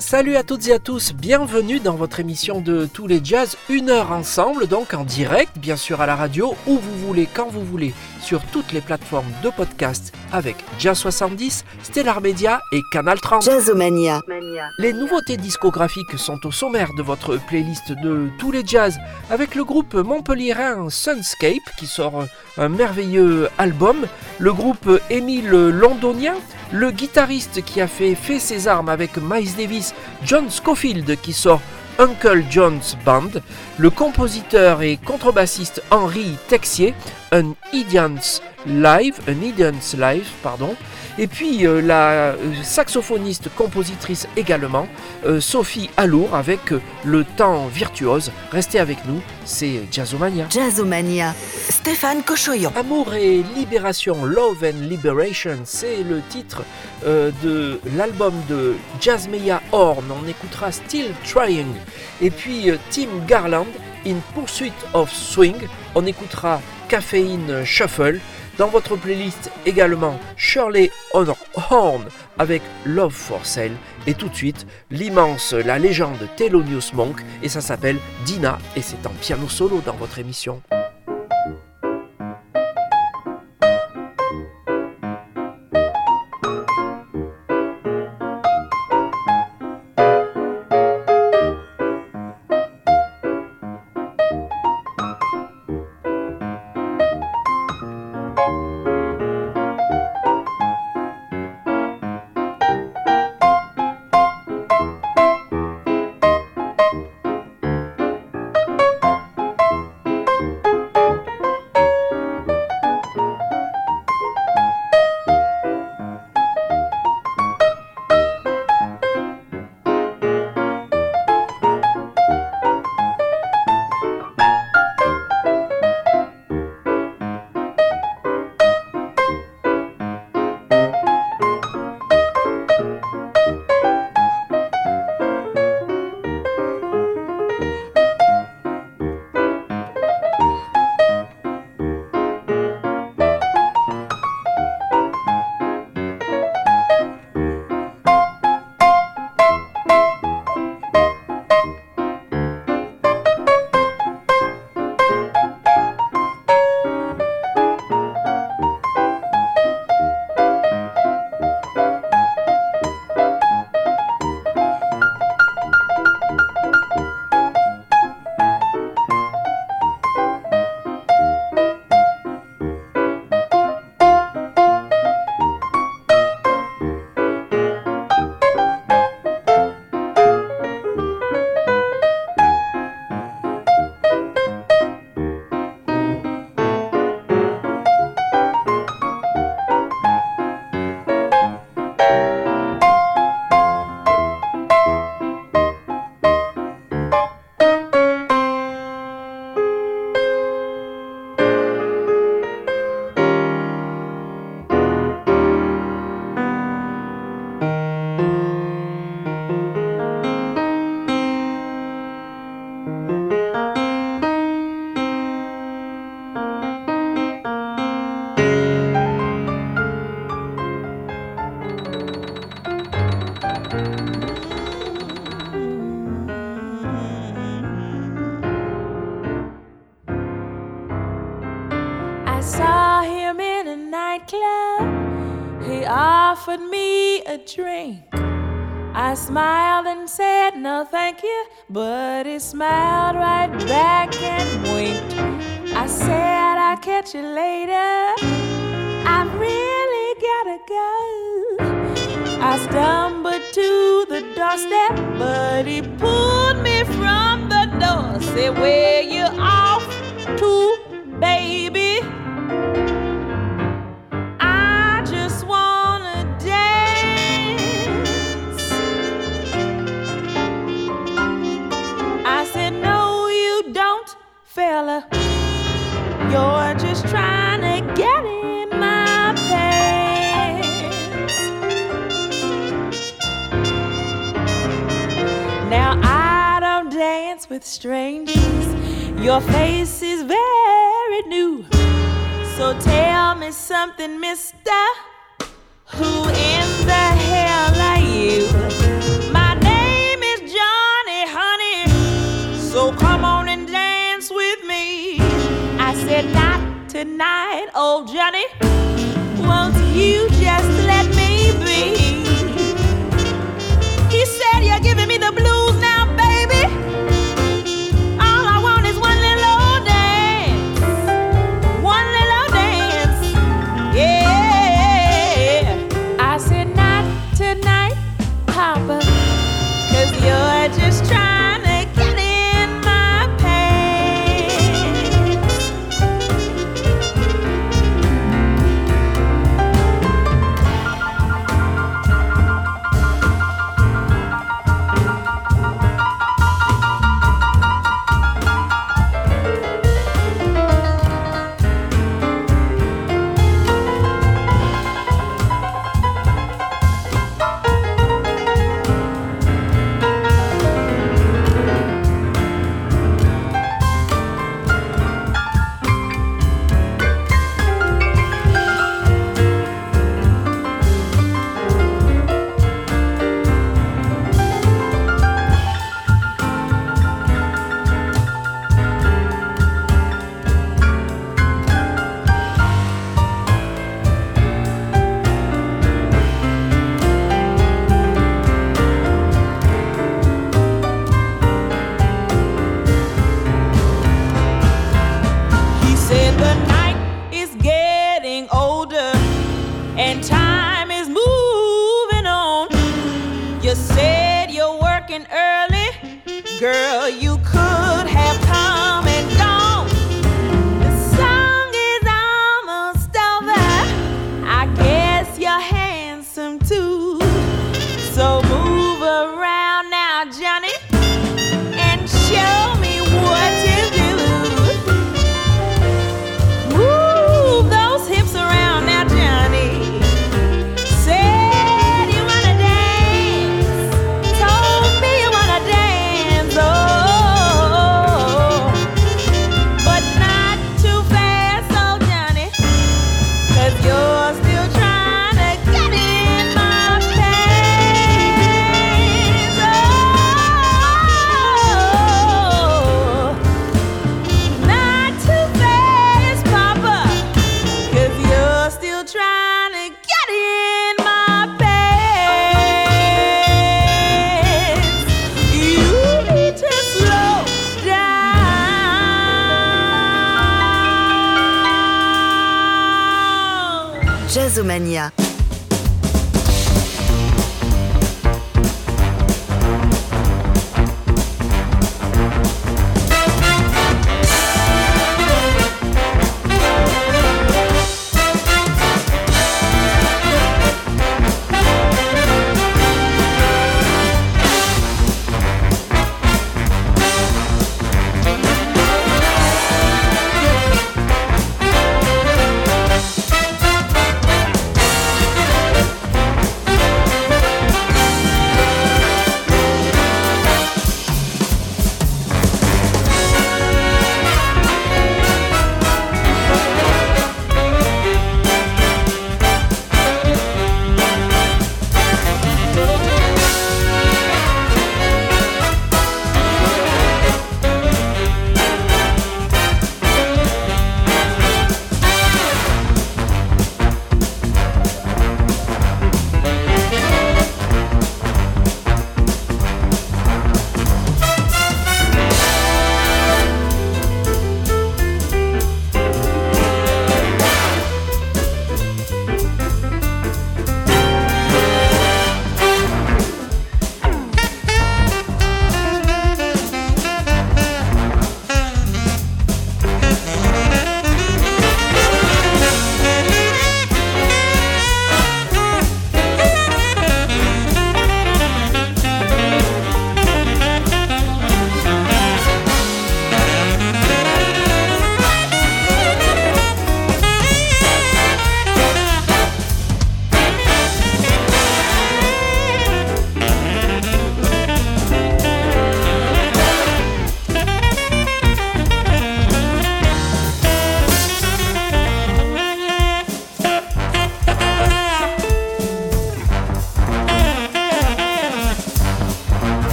Salut à toutes et à tous, bienvenue dans votre émission de Tous les Jazz, une heure ensemble, donc en direct, bien sûr à la radio, où vous voulez, quand vous voulez, sur toutes les plateformes de podcast avec Jazz 70, Stellar Media et Canal 30. Jazzomania. Les nouveautés discographiques sont au sommaire de votre playlist de Tous les Jazz, avec le groupe montpelliérain Sunscape qui sort un merveilleux album, le groupe Émile Londonien, le guitariste qui a fait ses armes avec Miles Davis, John Scofield qui sort Uncle John's Band, le compositeur et contrebassiste Henri Texier, un Idiot's Live, un Live, pardon, et puis euh, la saxophoniste compositrice également, euh, Sophie Alour avec euh, le temps virtuose. Restez avec nous, c'est Jazzomania. Jazzomania. Stéphane Cochoyan. Amour et libération, Love and Liberation, c'est le titre euh, de l'album de Jazzmeya Horn. On écoutera Still Trying. Et puis Tim Garland, In Pursuit of Swing. On écoutera Caffeine Shuffle. Dans votre playlist également Shirley Horn avec Love for Sale. Et tout de suite, l'immense, la légende Thelonious Monk. Et ça s'appelle Dina. Et c'est en piano solo dans votre émission.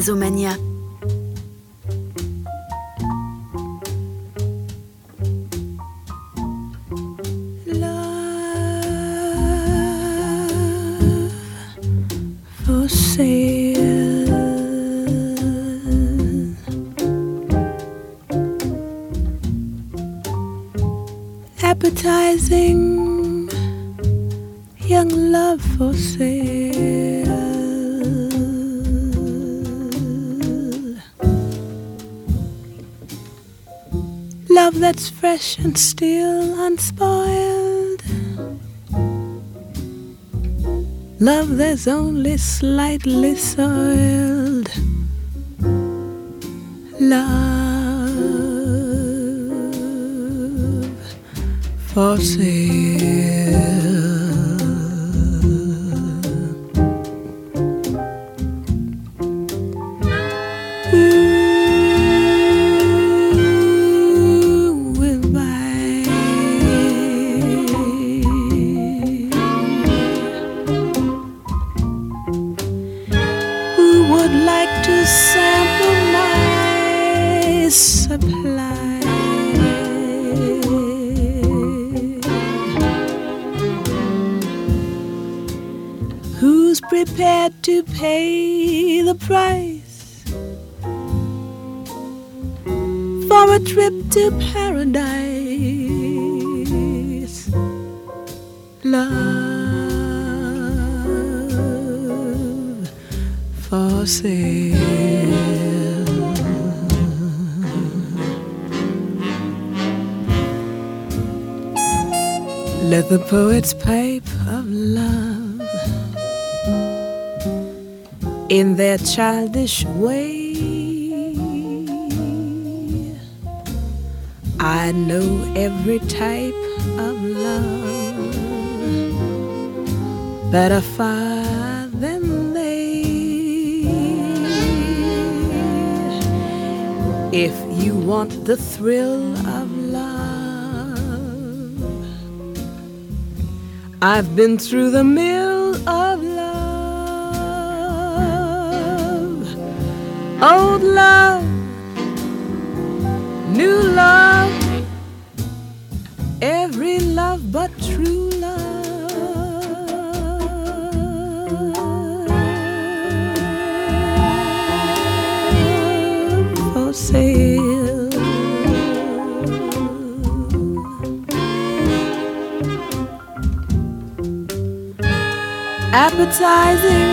Jazzomania. Fresh and still unspoiled. Love that's only slightly soiled. Love for sale. A trip to paradise. Love for sale. Let the poets pipe of love in their childish way. I know every type of love better far than they. If you want the thrill of love, I've been through the mill of love. Old love, new love, every love but true love. For sale. Appetizing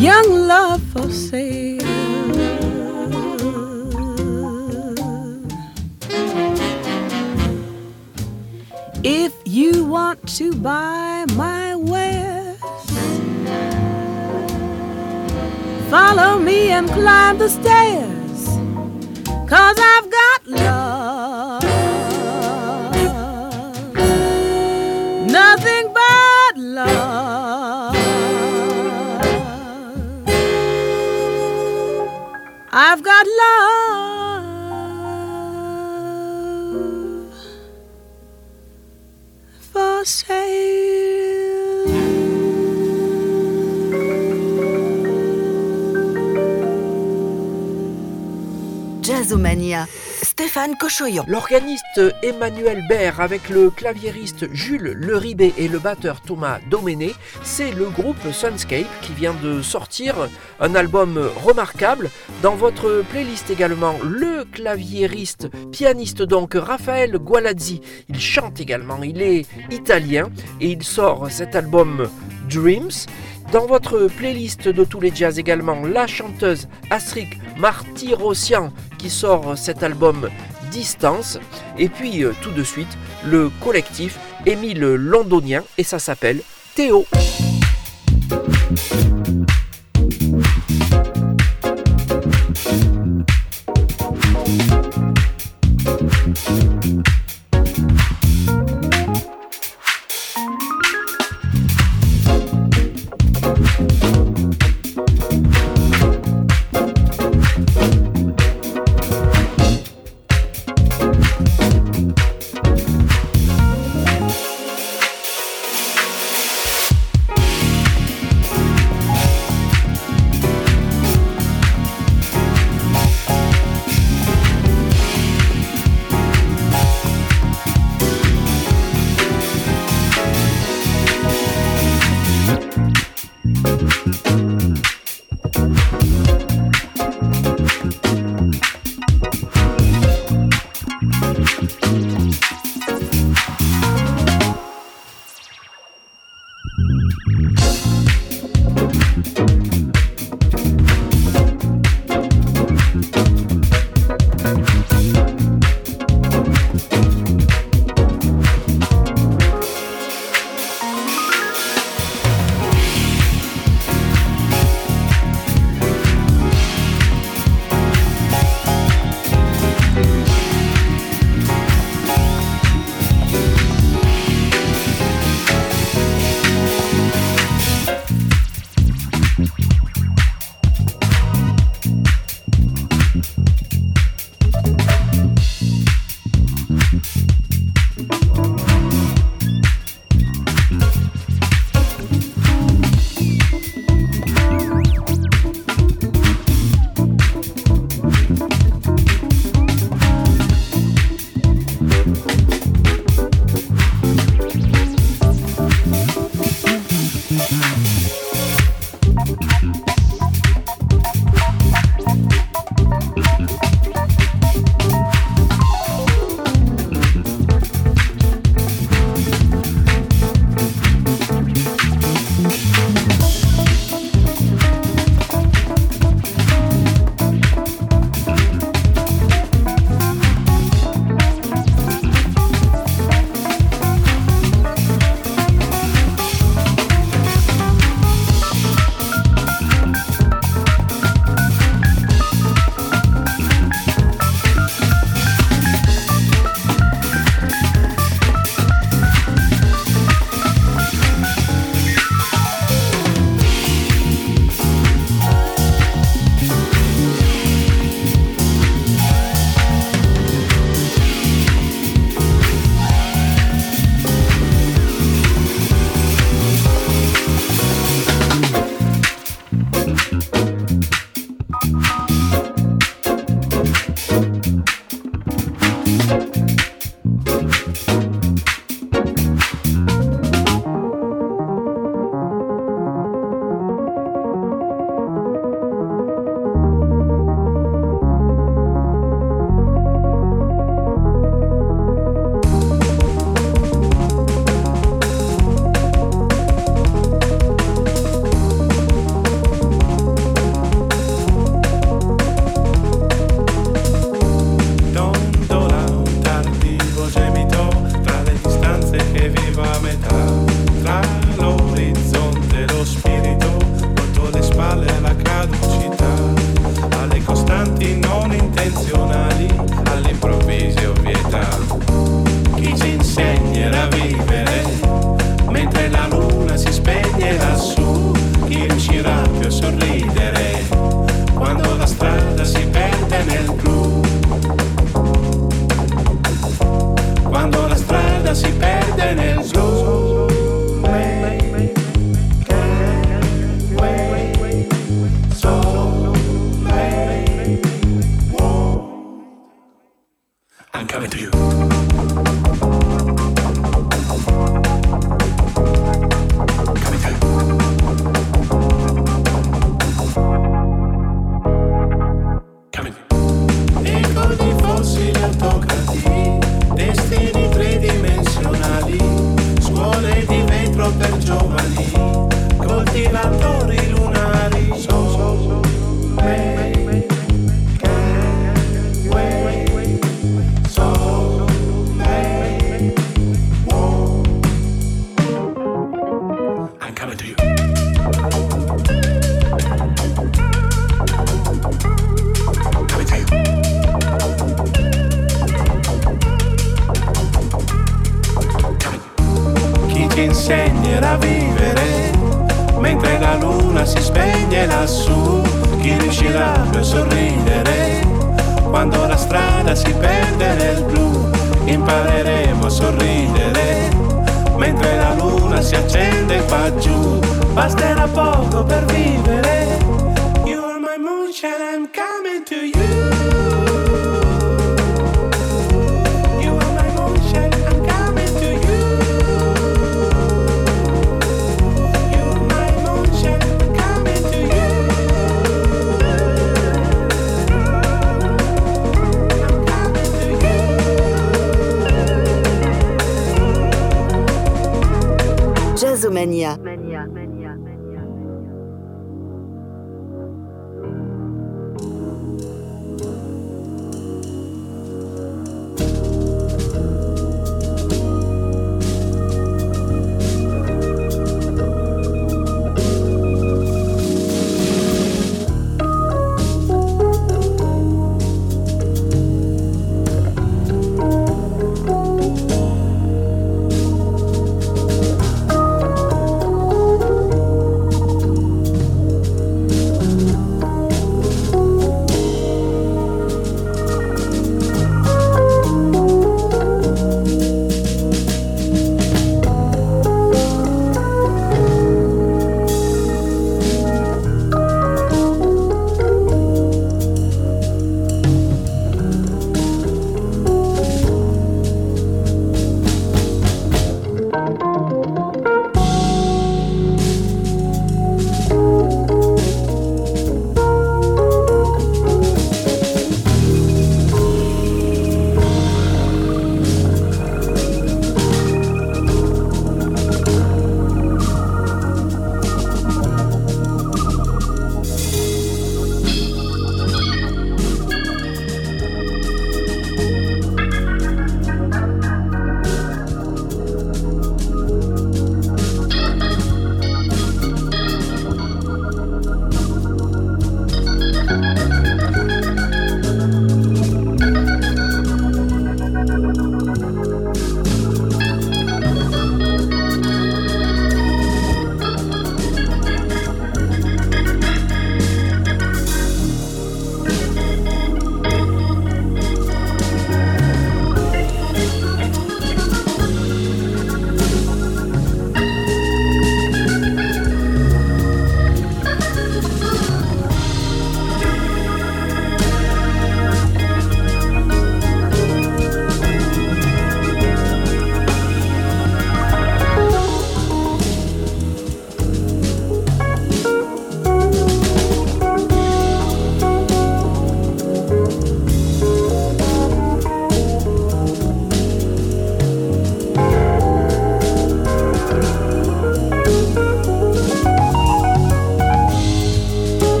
young love for sale. Want to buy my wares, follow me and climb the stairs, cause I've L'organiste Emmanuel Baird avec le claviériste Jules Leribé et le batteur Thomas Doméné, c'est le groupe Sunscape qui vient de sortir un album remarquable. Dans votre playlist également, le claviériste, pianiste donc Raphaël Gualazzi, il chante également, il est italien et il sort cet album Dreams. Dans votre playlist de tous les jazz également, la chanteuse Astrid Martyrossian sort cet album Distance. Et puis euh, tout de suite, le collectif Émile Londonien et ça s'appelle Théo.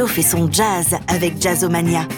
Fait son jazz avec Jazzomania.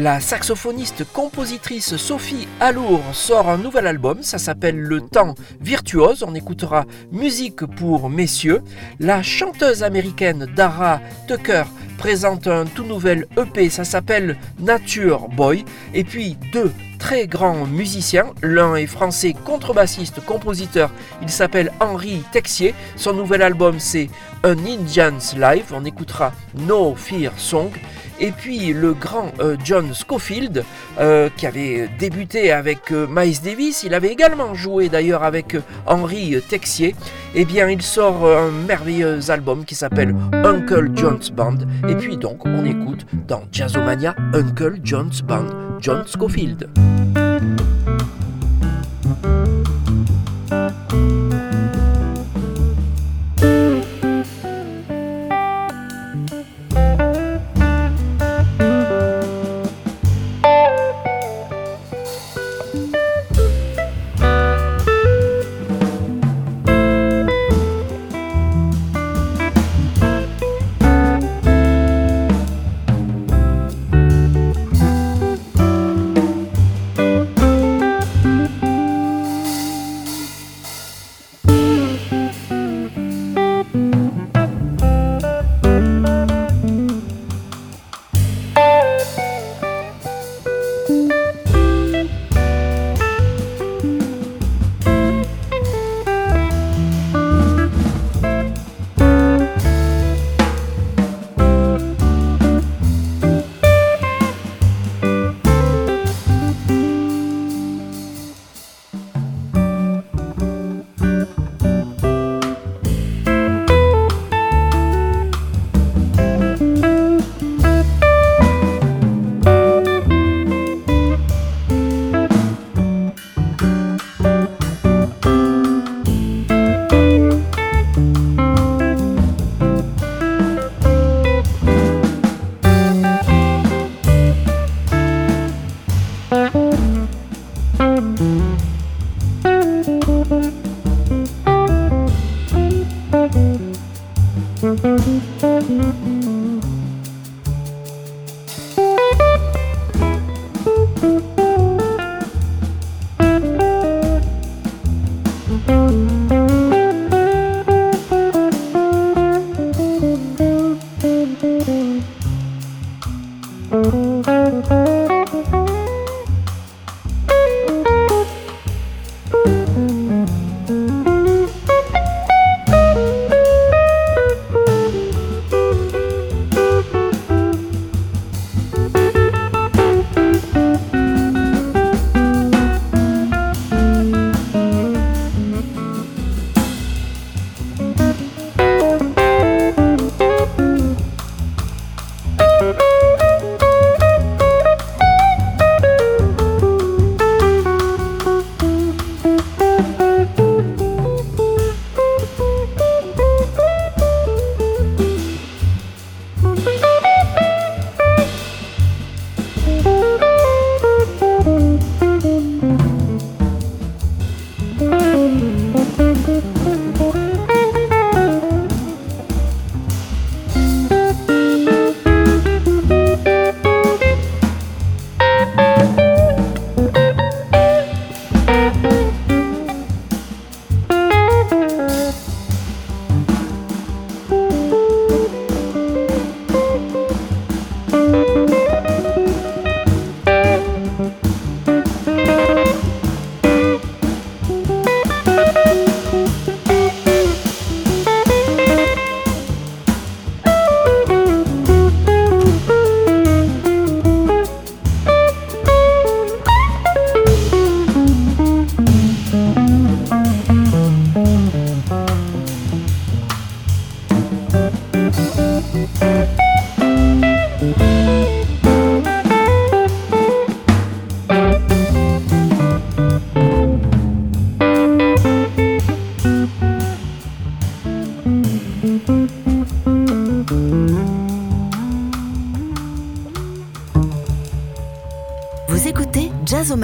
La saxophoniste compositrice Sophie Alour sort un nouvel album, ça s'appelle Le Temps Virtuose, on écoutera Musique pour Messieurs. La chanteuse américaine Dara Tucker présente un tout nouvel EP, ça s'appelle Nature Boy. Et puis deux très grands musiciens, l'un est français contrebassiste, compositeur, il s'appelle Henri Texier. Son nouvel album c'est Un Indian's Live, on écoutera No Fear Song. Et puis le grand euh, John Scofield, euh, qui avait débuté avec euh, Miles Davis, il avait également joué d'ailleurs avec Henri Texier. Eh bien, il sort un merveilleux album qui s'appelle Uncle John's Band. Et puis donc, on écoute dans Jazzomania Uncle John's Band, John Scofield.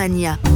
아니야.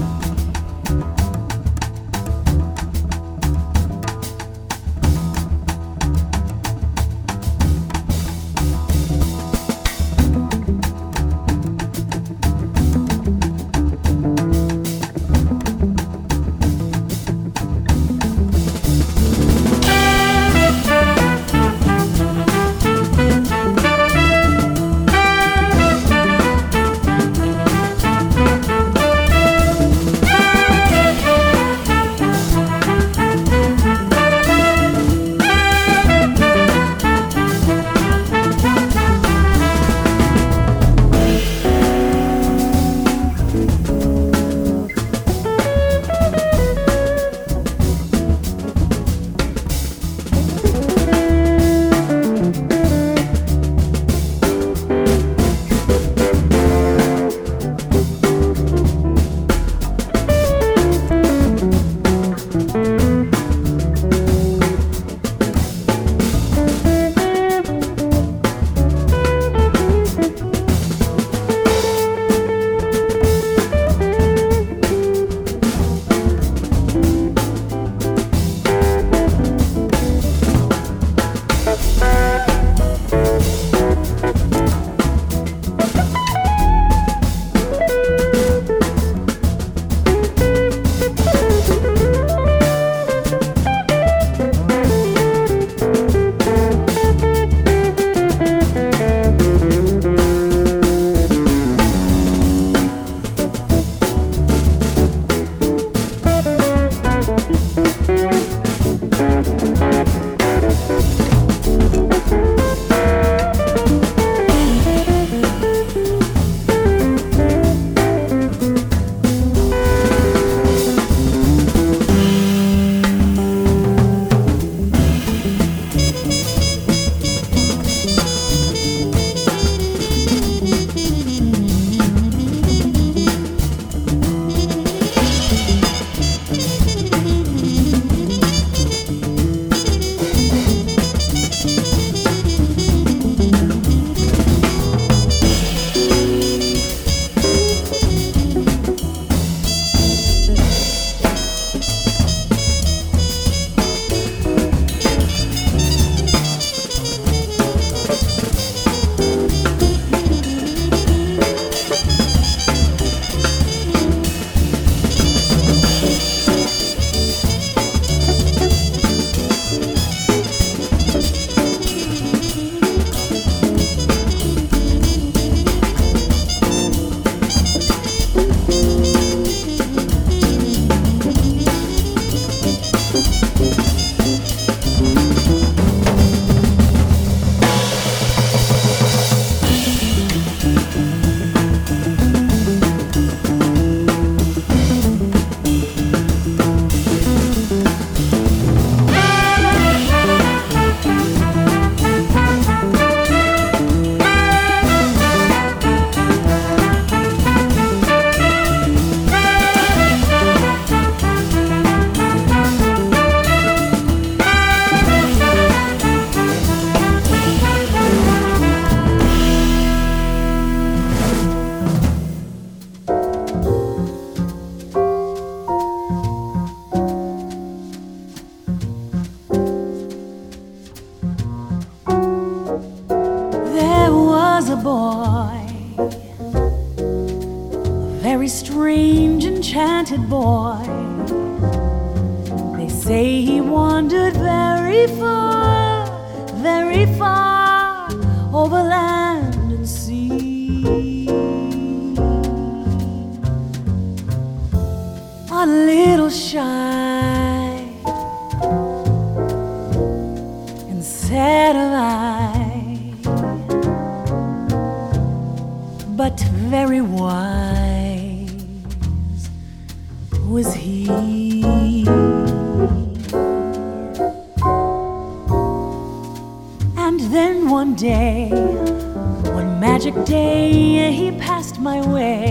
my way.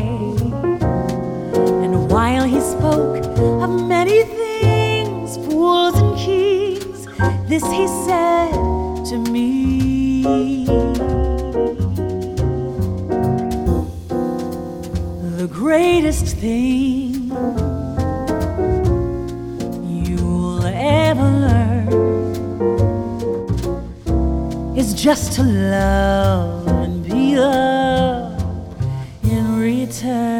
And while he spoke of many things, fools and kings, this he said to me. The greatest thing you'll ever learn is just to love and be loved return.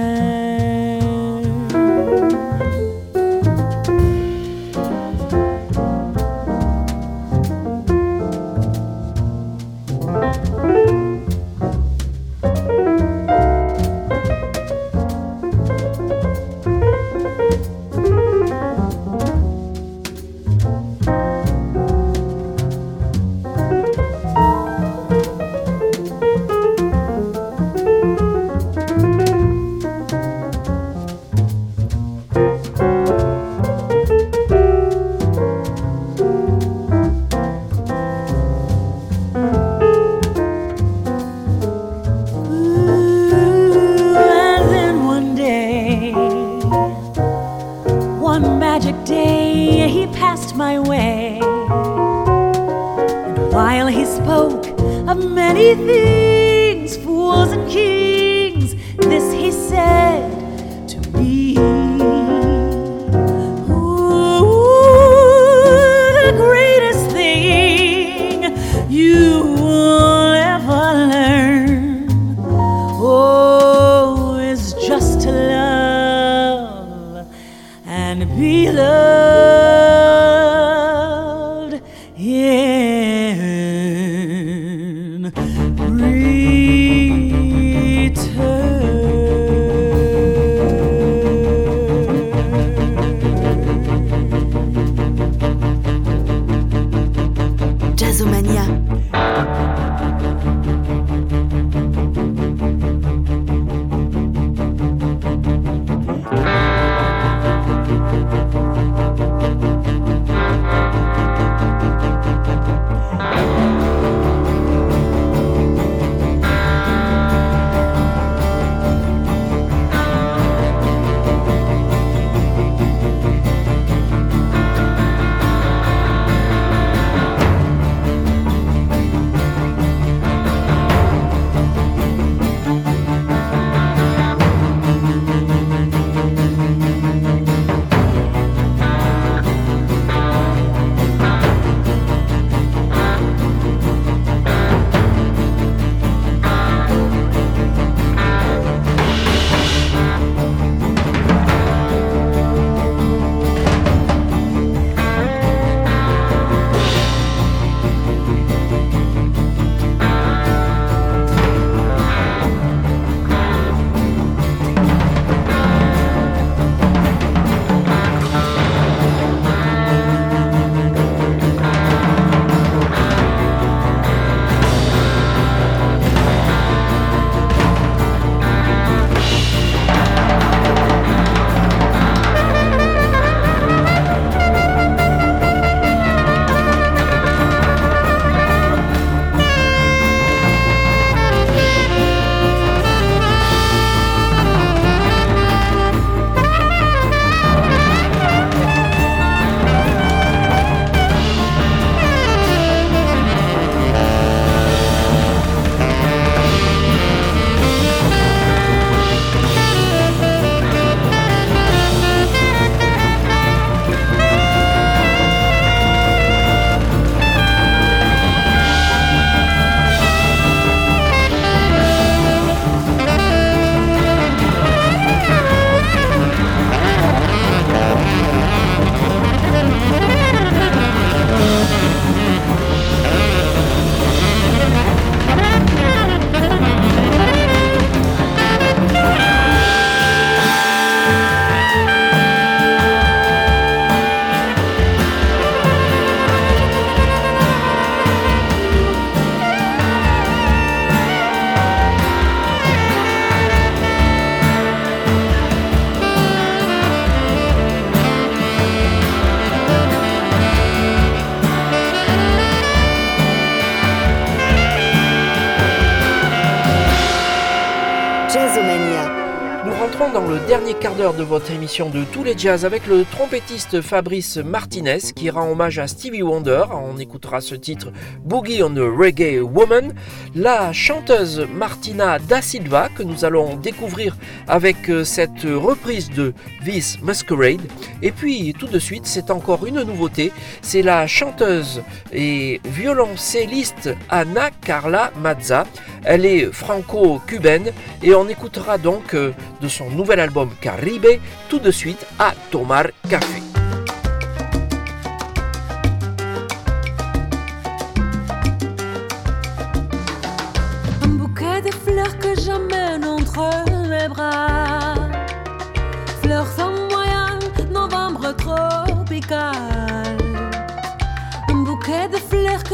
Quart d'heure de votre émission de tous les jazz avec le trompettiste Fabrice Martinez qui rend hommage à Stevie Wonder. On écoutera ce titre Boogie on the Reggae Woman. La chanteuse Martina Da Silva que nous allons découvrir avec euh, cette reprise de This Masquerade. Et puis tout de suite, c'est encore une nouveauté. C'est la chanteuse et violoncelliste Anna Carla Mazza. Elle est franco-cubaine et on écoutera donc euh, de son nouvel album Caribe tout de suite à Tomar Café.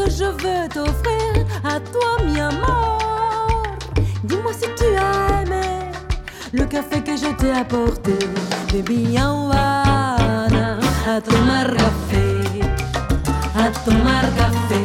Je veux t'offrir à toi, mi amour. Dis-moi si tu as aimé le café que je t'ai apporté. Baby, Havana, a tomar café, a tomar café,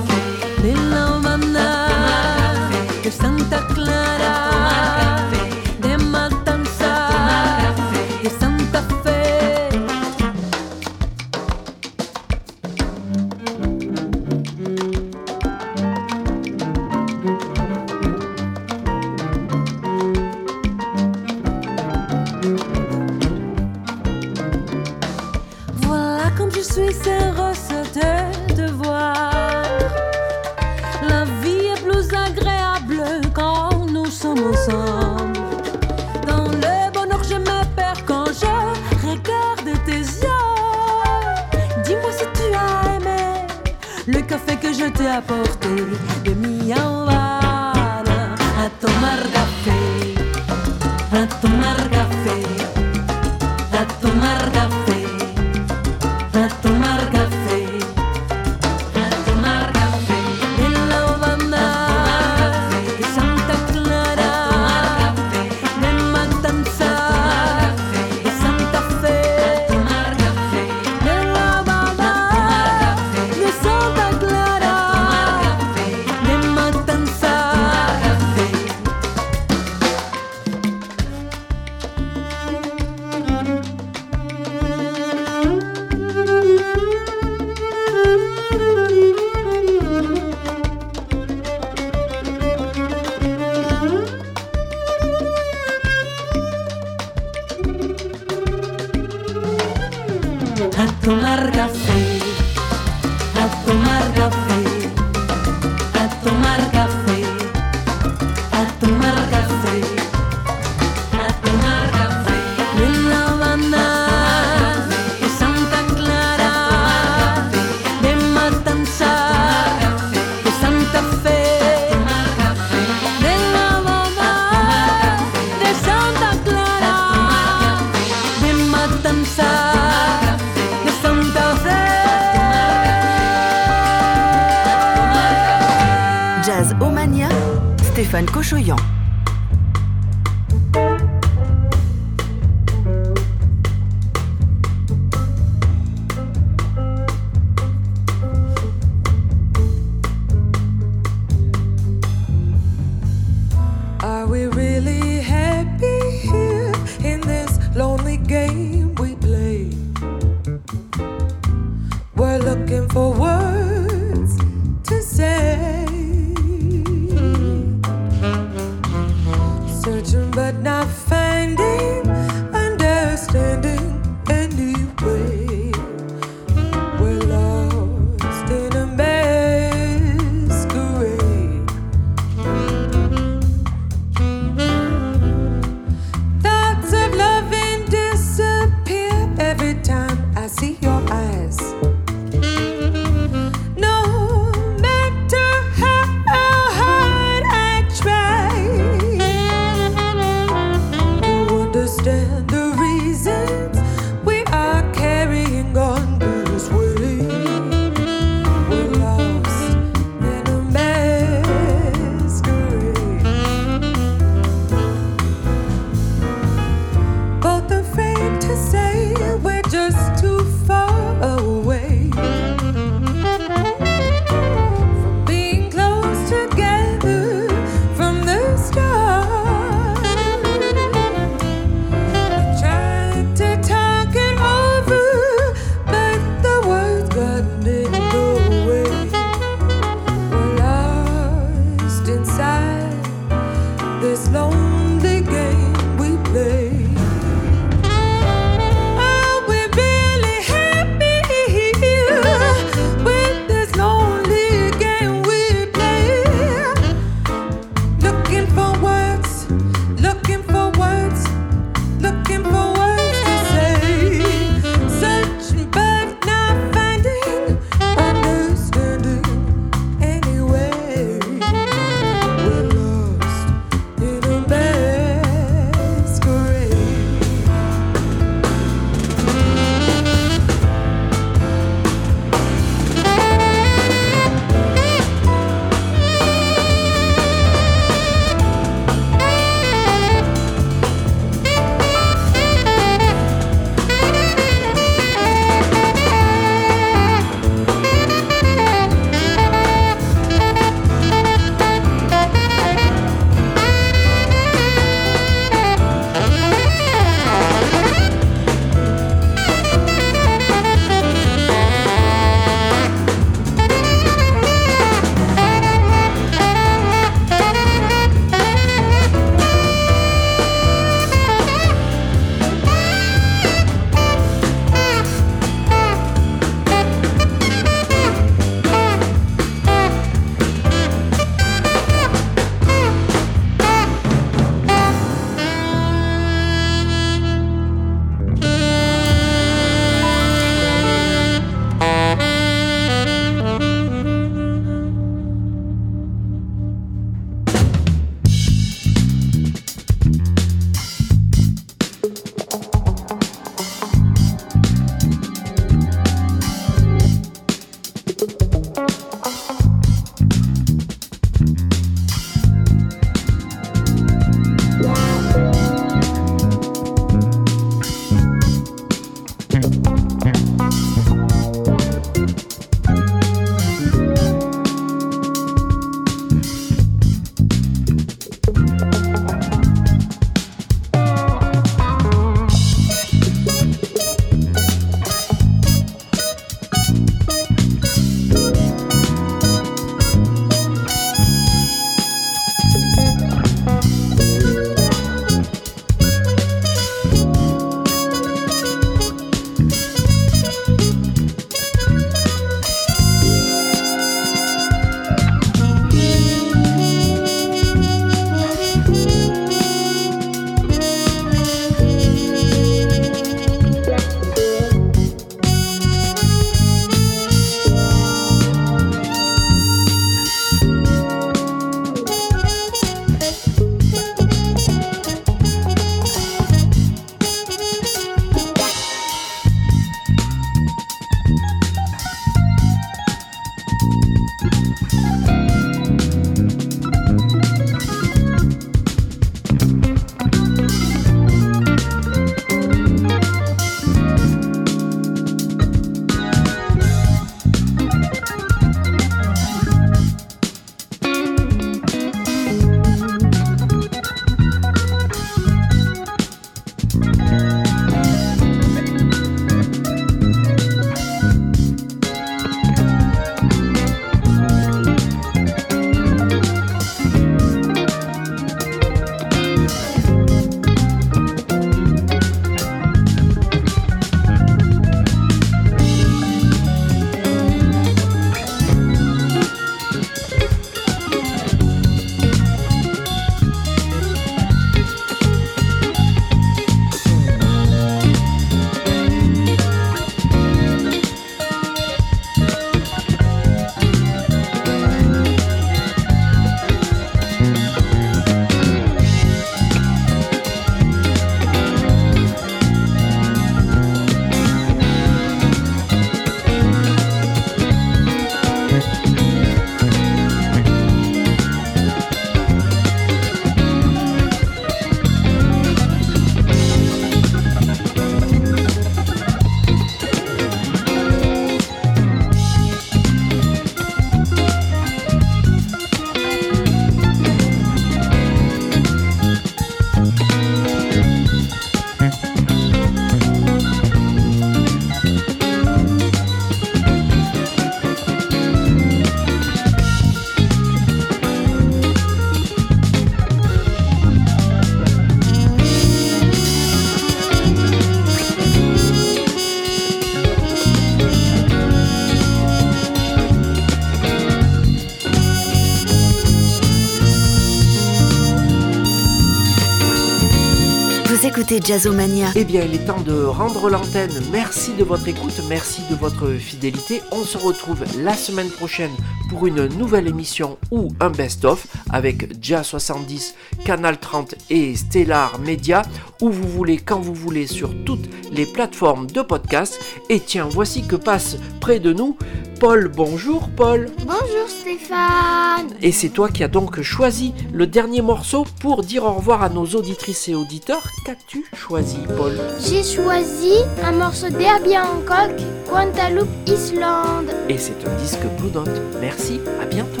Jazzomania. Eh bien, il est temps de rendre l'antenne. Merci de votre écoute, merci de votre fidélité. On se retrouve la semaine prochaine pour une nouvelle émission ou un best-of avec Jazz 70, Canal 30 et Stellar Media, où vous voulez, quand vous voulez, sur toutes les plateformes de podcast. Et tiens, voici que passe près de nous Paul. Bonjour Paul. Bonjour Stéphane. Et c'est toi qui as donc choisi le dernier morceau pour dire au revoir à nos auditrices et auditeurs. Qu'as-tu choisi Paul? J'ai choisi un morceau d'Herbie Hancock, Guantaloupe Islande. Et c'est un disque Blue Note. Merci, à bientôt.